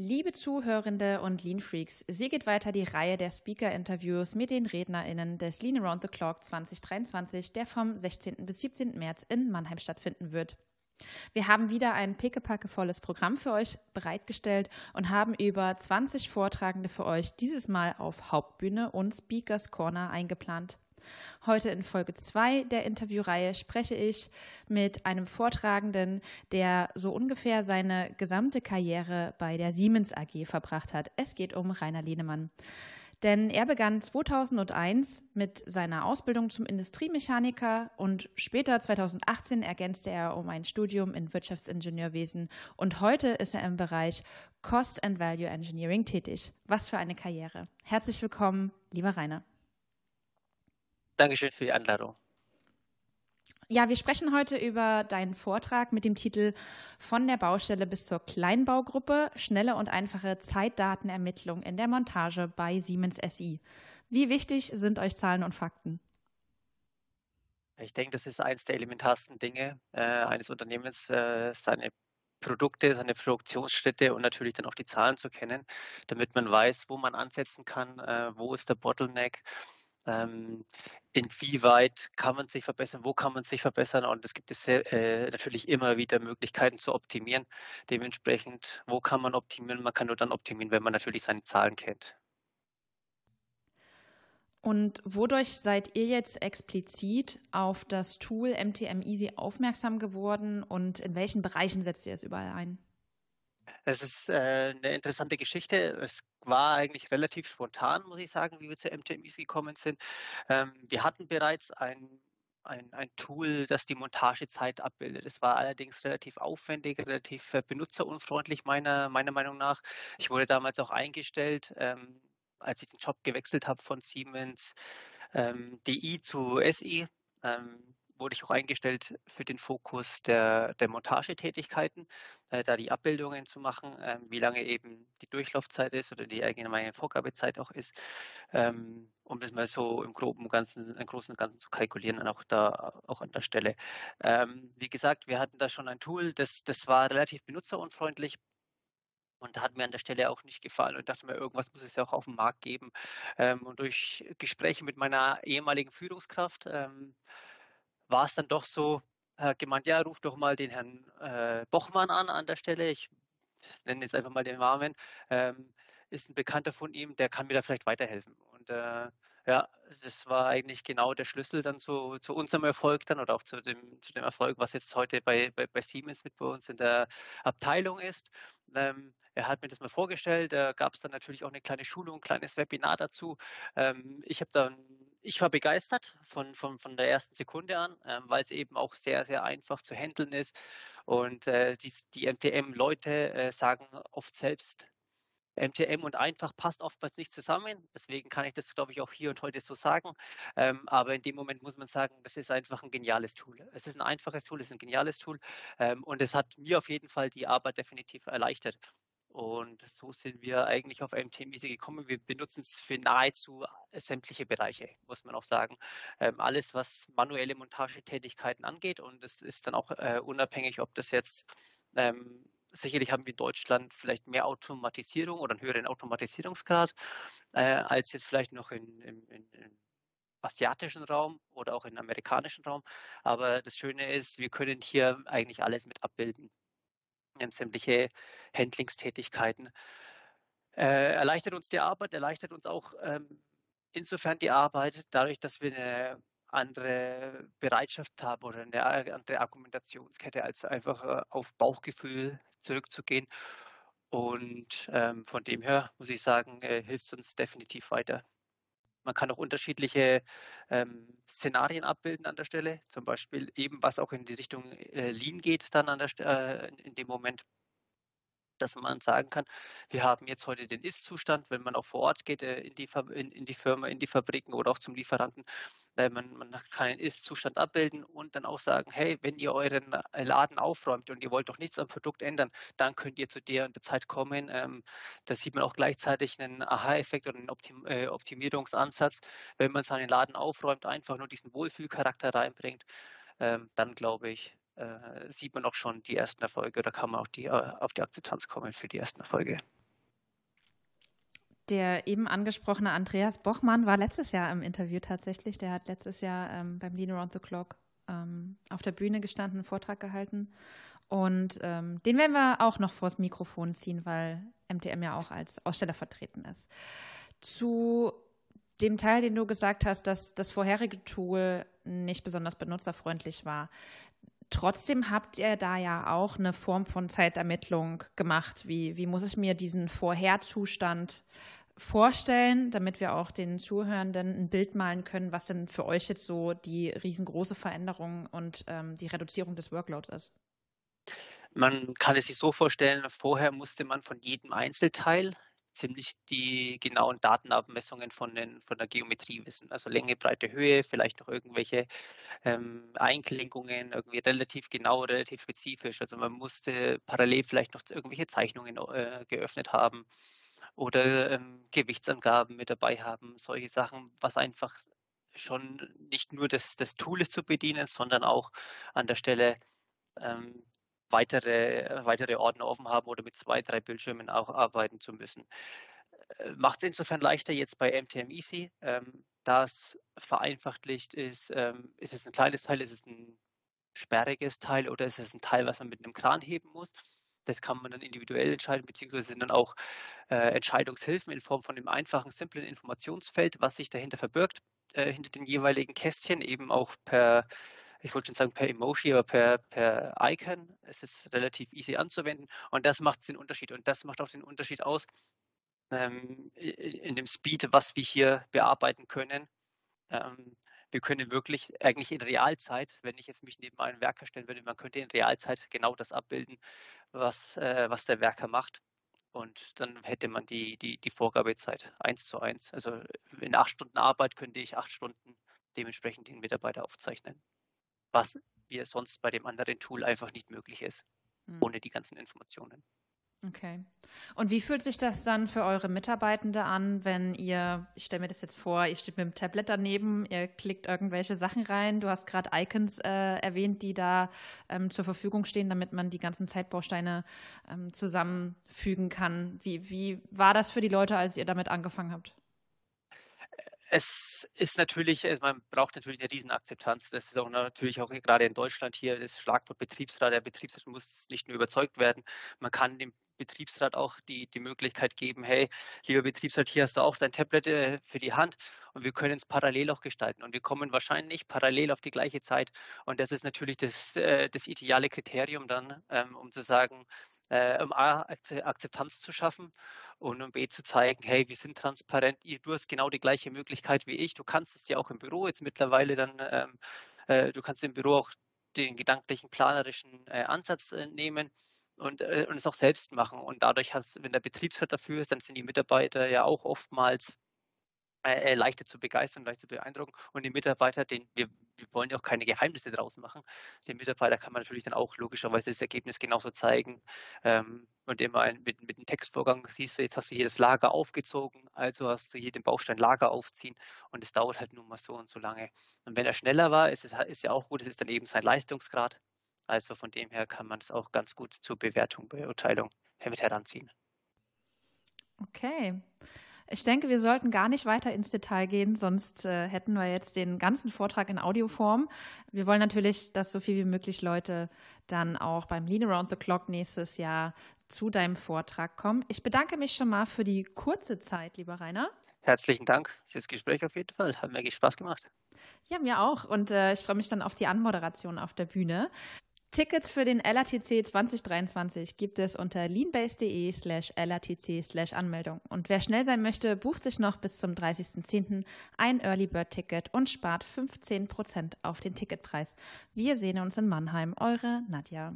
Liebe Zuhörende und Lean Freaks, sie geht weiter die Reihe der Speaker-Interviews mit den RednerInnen des Lean Around the Clock 2023, der vom 16. bis 17. März in Mannheim stattfinden wird. Wir haben wieder ein pickepackevolles Programm für euch bereitgestellt und haben über 20 Vortragende für euch dieses Mal auf Hauptbühne und Speakers Corner eingeplant. Heute in Folge 2 der Interviewreihe spreche ich mit einem Vortragenden, der so ungefähr seine gesamte Karriere bei der Siemens AG verbracht hat. Es geht um Rainer Lehnemann. Denn er begann 2001 mit seiner Ausbildung zum Industriemechaniker und später 2018 ergänzte er um ein Studium in Wirtschaftsingenieurwesen und heute ist er im Bereich Cost and Value Engineering tätig. Was für eine Karriere. Herzlich willkommen, lieber Rainer. Dankeschön für die Einladung. Ja, wir sprechen heute über deinen Vortrag mit dem Titel Von der Baustelle bis zur Kleinbaugruppe, schnelle und einfache Zeitdatenermittlung in der Montage bei Siemens SI. Wie wichtig sind euch Zahlen und Fakten? Ich denke, das ist eines der elementarsten Dinge äh, eines Unternehmens, äh, seine Produkte, seine Produktionsschritte und natürlich dann auch die Zahlen zu kennen, damit man weiß, wo man ansetzen kann, äh, wo ist der Bottleneck ähm, inwieweit kann man sich verbessern, wo kann man sich verbessern und es gibt es äh, natürlich immer wieder Möglichkeiten zu optimieren. Dementsprechend, wo kann man optimieren? Man kann nur dann optimieren, wenn man natürlich seine Zahlen kennt. Und wodurch seid ihr jetzt explizit auf das Tool MTM Easy aufmerksam geworden und in welchen Bereichen setzt ihr es überall ein? Es ist äh, eine interessante Geschichte. Es war eigentlich relativ spontan, muss ich sagen, wie wir zu MTMIs gekommen sind. Ähm, wir hatten bereits ein, ein, ein, Tool, das die Montagezeit abbildet. Es war allerdings relativ aufwendig, relativ äh, benutzerunfreundlich meiner, meiner Meinung nach. Ich wurde damals auch eingestellt, ähm, als ich den Job gewechselt habe von Siemens ähm, DI zu SI. Ähm, wurde ich auch eingestellt für den Fokus der, der Montagetätigkeiten, äh, da die Abbildungen zu machen, äh, wie lange eben die Durchlaufzeit ist oder die allgemeine Vorgabezeit auch ist, ähm, um das mal so im groben Ganzen, im Großen und Ganzen zu kalkulieren, auch da auch an der Stelle. Ähm, wie gesagt, wir hatten da schon ein Tool, das, das war relativ benutzerunfreundlich, und da hat mir an der Stelle auch nicht gefallen und dachte mir, irgendwas muss es ja auch auf dem Markt geben. Ähm, und durch Gespräche mit meiner ehemaligen Führungskraft ähm, war es dann doch so, hat gemeint, ja, ruf doch mal den Herrn äh, Bochmann an an der Stelle. Ich nenne jetzt einfach mal den Namen. Ähm, ist ein Bekannter von ihm, der kann mir da vielleicht weiterhelfen. Und äh, ja, das war eigentlich genau der Schlüssel dann zu, zu unserem Erfolg dann oder auch zu dem, zu dem Erfolg, was jetzt heute bei, bei, bei Siemens mit bei uns in der Abteilung ist. Ähm, er hat mir das mal vorgestellt, da gab es dann natürlich auch eine kleine Schulung, ein kleines Webinar dazu. Ähm, ich habe dann ich war begeistert von, von, von der ersten Sekunde an, ähm, weil es eben auch sehr, sehr einfach zu handeln ist. Und äh, die, die MTM-Leute äh, sagen oft selbst, MTM und einfach passt oftmals nicht zusammen. Deswegen kann ich das, glaube ich, auch hier und heute so sagen. Ähm, aber in dem Moment muss man sagen, das ist einfach ein geniales Tool. Es ist ein einfaches Tool, es ist ein geniales Tool ähm, und es hat mir auf jeden Fall die Arbeit definitiv erleichtert. Und so sind wir eigentlich auf MTMISE gekommen. Wir benutzen es für nahezu sämtliche Bereiche, muss man auch sagen. Ähm, alles, was manuelle Montagetätigkeiten angeht. Und es ist dann auch äh, unabhängig, ob das jetzt ähm, sicherlich haben wir in Deutschland vielleicht mehr Automatisierung oder einen höheren Automatisierungsgrad äh, als jetzt vielleicht noch in, in, in, im asiatischen Raum oder auch im amerikanischen Raum. Aber das Schöne ist, wir können hier eigentlich alles mit abbilden sämtliche Handlingstätigkeiten. Äh, erleichtert uns die Arbeit, erleichtert uns auch ähm, insofern die Arbeit, dadurch, dass wir eine andere Bereitschaft haben oder eine andere Argumentationskette, als einfach äh, auf Bauchgefühl zurückzugehen. Und ähm, von dem her muss ich sagen, äh, hilft es uns definitiv weiter. Man kann auch unterschiedliche ähm, Szenarien abbilden an der Stelle, zum Beispiel eben, was auch in die Richtung äh, Lean geht, dann an der, äh, in dem Moment dass man sagen kann, wir haben jetzt heute den Ist-Zustand, wenn man auch vor Ort geht, äh, in die, in, in die Firma, in die Fabriken oder auch zum Lieferanten, äh, man, man kann den Ist-Zustand abbilden und dann auch sagen, hey, wenn ihr euren äh, Laden aufräumt und ihr wollt doch nichts am Produkt ändern, dann könnt ihr zu der und der Zeit kommen. Ähm, da sieht man auch gleichzeitig einen Aha-Effekt oder einen Optim Optimierungsansatz, wenn man seinen Laden aufräumt, einfach nur diesen Wohlfühlcharakter reinbringt, ähm, dann glaube ich, äh, sieht man auch schon die ersten Erfolge oder kann man auch die, äh, auf die Akzeptanz kommen für die ersten Erfolge. Der eben angesprochene Andreas Bochmann war letztes Jahr im Interview tatsächlich. Der hat letztes Jahr ähm, beim Lean Around the Clock ähm, auf der Bühne gestanden, einen Vortrag gehalten. Und ähm, den werden wir auch noch vors Mikrofon ziehen, weil MTM ja auch als Aussteller vertreten ist. Zu dem Teil, den du gesagt hast, dass das vorherige Tool nicht besonders benutzerfreundlich war. Trotzdem habt ihr da ja auch eine Form von Zeitermittlung gemacht. Wie, wie muss ich mir diesen Vorherzustand vorstellen, damit wir auch den Zuhörenden ein Bild malen können, was denn für euch jetzt so die riesengroße Veränderung und ähm, die Reduzierung des Workloads ist? Man kann es sich so vorstellen, vorher musste man von jedem Einzelteil ziemlich die genauen Datenabmessungen von, den, von der Geometrie wissen. Also Länge, Breite, Höhe, vielleicht noch irgendwelche ähm, Einklinkungen, irgendwie relativ genau, relativ spezifisch. Also man musste parallel vielleicht noch irgendwelche Zeichnungen äh, geöffnet haben oder ähm, Gewichtsangaben mit dabei haben, solche Sachen, was einfach schon nicht nur das, das Tool ist zu bedienen, sondern auch an der Stelle ähm, weitere, weitere Ordner offen haben oder mit zwei, drei Bildschirmen auch arbeiten zu müssen. Äh, Macht es insofern leichter jetzt bei MTM Easy. Ähm, das vereinfacht Licht ist, ähm, ist es ein kleines Teil, ist es ein sperriges Teil oder ist es ein Teil, was man mit einem Kran heben muss. Das kann man dann individuell entscheiden, beziehungsweise sind dann auch äh, Entscheidungshilfen in Form von einem einfachen, simplen Informationsfeld, was sich dahinter verbirgt, äh, hinter den jeweiligen Kästchen, eben auch per ich wollte schon sagen per Emoji, aber per, per Icon. Es ist relativ easy anzuwenden und das macht den Unterschied. Und das macht auch den Unterschied aus ähm, in dem Speed, was wir hier bearbeiten können. Ähm, wir können wirklich eigentlich in Realzeit, wenn ich jetzt mich neben einen Werker stellen würde, man könnte in Realzeit genau das abbilden, was, äh, was der Werker macht. Und dann hätte man die, die, die Vorgabezeit eins zu eins. Also in acht Stunden Arbeit könnte ich acht Stunden dementsprechend den Mitarbeiter aufzeichnen was mir sonst bei dem anderen Tool einfach nicht möglich ist, mhm. ohne die ganzen Informationen. Okay. Und wie fühlt sich das dann für eure Mitarbeitende an, wenn ihr, ich stelle mir das jetzt vor, ihr steht mit dem Tablet daneben, ihr klickt irgendwelche Sachen rein, du hast gerade Icons äh, erwähnt, die da ähm, zur Verfügung stehen, damit man die ganzen Zeitbausteine ähm, zusammenfügen kann. Wie, wie war das für die Leute, als ihr damit angefangen habt? Es ist natürlich, also man braucht natürlich eine Riesenakzeptanz. Das ist auch natürlich auch gerade in Deutschland hier das Schlagwort Betriebsrat. Der Betriebsrat muss nicht nur überzeugt werden, man kann dem Betriebsrat auch die, die Möglichkeit geben, hey, lieber Betriebsrat, hier hast du auch dein Tablet äh, für die Hand und wir können es parallel auch gestalten. Und wir kommen wahrscheinlich parallel auf die gleiche Zeit. Und das ist natürlich das, äh, das ideale Kriterium dann, ähm, um zu sagen, äh, um A, Akzeptanz zu schaffen und um B, zu zeigen, hey, wir sind transparent, du hast genau die gleiche Möglichkeit wie ich, du kannst es ja auch im Büro jetzt mittlerweile dann, ähm, äh, du kannst im Büro auch den gedanklichen, planerischen äh, Ansatz äh, nehmen und, äh, und es auch selbst machen. Und dadurch hast, wenn der Betriebsrat dafür ist, dann sind die Mitarbeiter ja auch oftmals äh, äh, leichter zu begeistern, leichter zu beeindrucken. Und die Mitarbeiter, den, wir, wir wollen ja auch keine Geheimnisse draus machen. Den Mitarbeiter kann man natürlich dann auch logischerweise das Ergebnis genauso zeigen. Ähm, und immer mit, mit dem Textvorgang siehst du, jetzt hast du hier das Lager aufgezogen, also hast du hier den Baustein Lager aufziehen und es dauert halt nun mal so und so lange. Und wenn er schneller war, ist es ist ja auch gut, es ist dann eben sein Leistungsgrad. Also von dem her kann man es auch ganz gut zur Bewertung, Beurteilung mit heranziehen. Okay. Ich denke, wir sollten gar nicht weiter ins Detail gehen, sonst äh, hätten wir jetzt den ganzen Vortrag in Audioform. Wir wollen natürlich, dass so viel wie möglich Leute dann auch beim Lean Around the Clock nächstes Jahr zu deinem Vortrag kommen. Ich bedanke mich schon mal für die kurze Zeit, lieber Rainer. Herzlichen Dank fürs Gespräch auf jeden Fall. Hat mir Spaß gemacht. Ja, mir auch. Und äh, ich freue mich dann auf die Anmoderation auf der Bühne. Tickets für den LATC 2023 gibt es unter leanbase.de slash LATC slash Anmeldung. Und wer schnell sein möchte, bucht sich noch bis zum 30.10. ein Early Bird Ticket und spart 15% auf den Ticketpreis. Wir sehen uns in Mannheim. Eure Nadja.